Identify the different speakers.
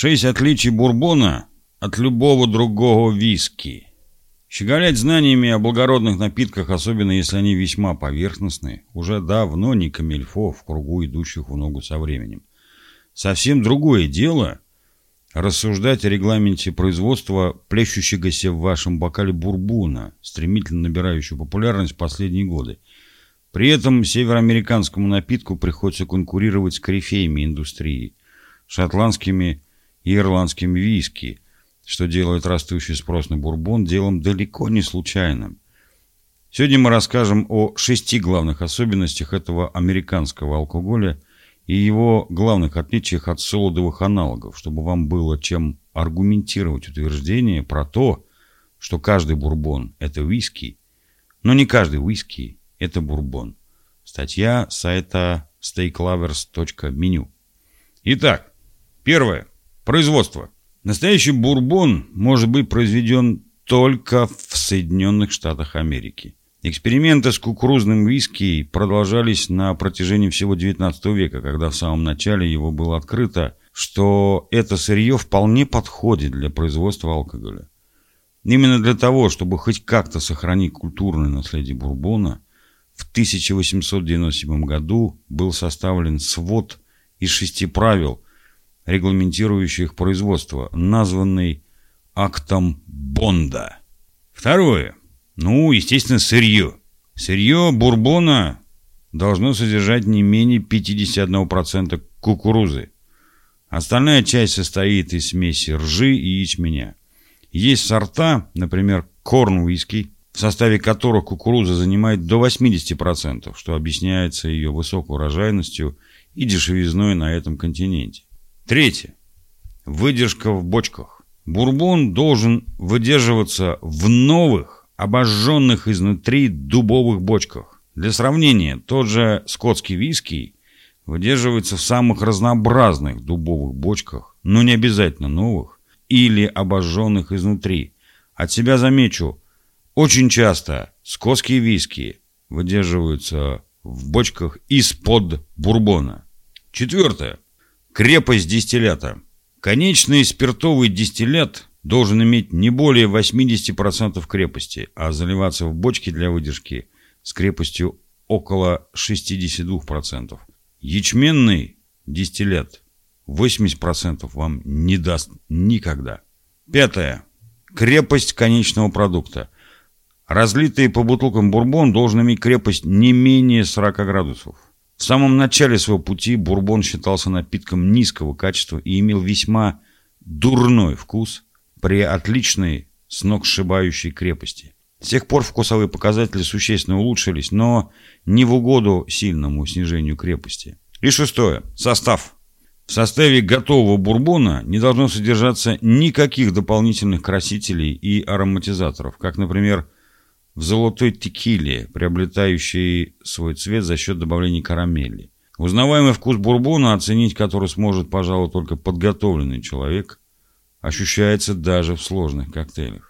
Speaker 1: Шесть отличий бурбона от любого другого виски. Щеголять знаниями о благородных напитках, особенно если они весьма поверхностны, уже давно не камельфо в кругу идущих в ногу со временем. Совсем другое дело рассуждать о регламенте производства плещущегося в вашем бокале бурбуна, стремительно набирающего популярность в последние годы. При этом североамериканскому напитку приходится конкурировать с корифеями индустрии, шотландскими и ирландскими виски – что делает растущий спрос на бурбон делом далеко не случайным. Сегодня мы расскажем о шести главных особенностях этого американского алкоголя и его главных отличиях от солодовых аналогов, чтобы вам было чем аргументировать утверждение про то, что каждый бурбон – это виски, но не каждый виски – это бурбон. Статья сайта steaklovers.menu. Итак, первое. Производство. Настоящий бурбон может быть произведен только в Соединенных Штатах Америки. Эксперименты с кукурузным виски продолжались на протяжении всего XIX века, когда в самом начале его было открыто, что это сырье вполне подходит для производства алкоголя. Именно для того, чтобы хоть как-то сохранить культурное наследие бурбона, в 1897 году был составлен свод из шести правил – регламентирующих производство, названный актом Бонда. Второе. Ну, естественно, сырье. Сырье бурбона должно содержать не менее 51% кукурузы. Остальная часть состоит из смеси ржи и ячменя. Есть сорта, например, корн-виски, в составе которых кукуруза занимает до 80%, что объясняется ее высокой урожайностью и дешевизной на этом континенте. Третье. Выдержка в бочках. Бурбон должен выдерживаться в новых, обожженных изнутри дубовых бочках. Для сравнения, тот же скотский виски выдерживается в самых разнообразных дубовых бочках, но не обязательно новых, или обожженных изнутри. От себя замечу, очень часто скотские виски выдерживаются в бочках из-под бурбона. Четвертое. Крепость дистиллята. Конечный спиртовый дистиллят должен иметь не более 80% крепости, а заливаться в бочки для выдержки с крепостью около 62%. Ячменный дистиллят 80% вам не даст никогда. Пятое. Крепость конечного продукта. Разлитый по бутылкам бурбон должен иметь крепость не менее 40 градусов. В самом начале своего пути бурбон считался напитком низкого качества и имел весьма дурной вкус при отличной сногсшибающей крепости. С тех пор вкусовые показатели существенно улучшились, но не в угоду сильному снижению крепости. И шестое. Состав. В составе готового бурбона не должно содержаться никаких дополнительных красителей и ароматизаторов, как, например, в золотой текиле, приобретающей свой цвет за счет добавления карамели. Узнаваемый вкус бурбона, оценить который сможет, пожалуй, только подготовленный человек, ощущается даже в сложных коктейлях.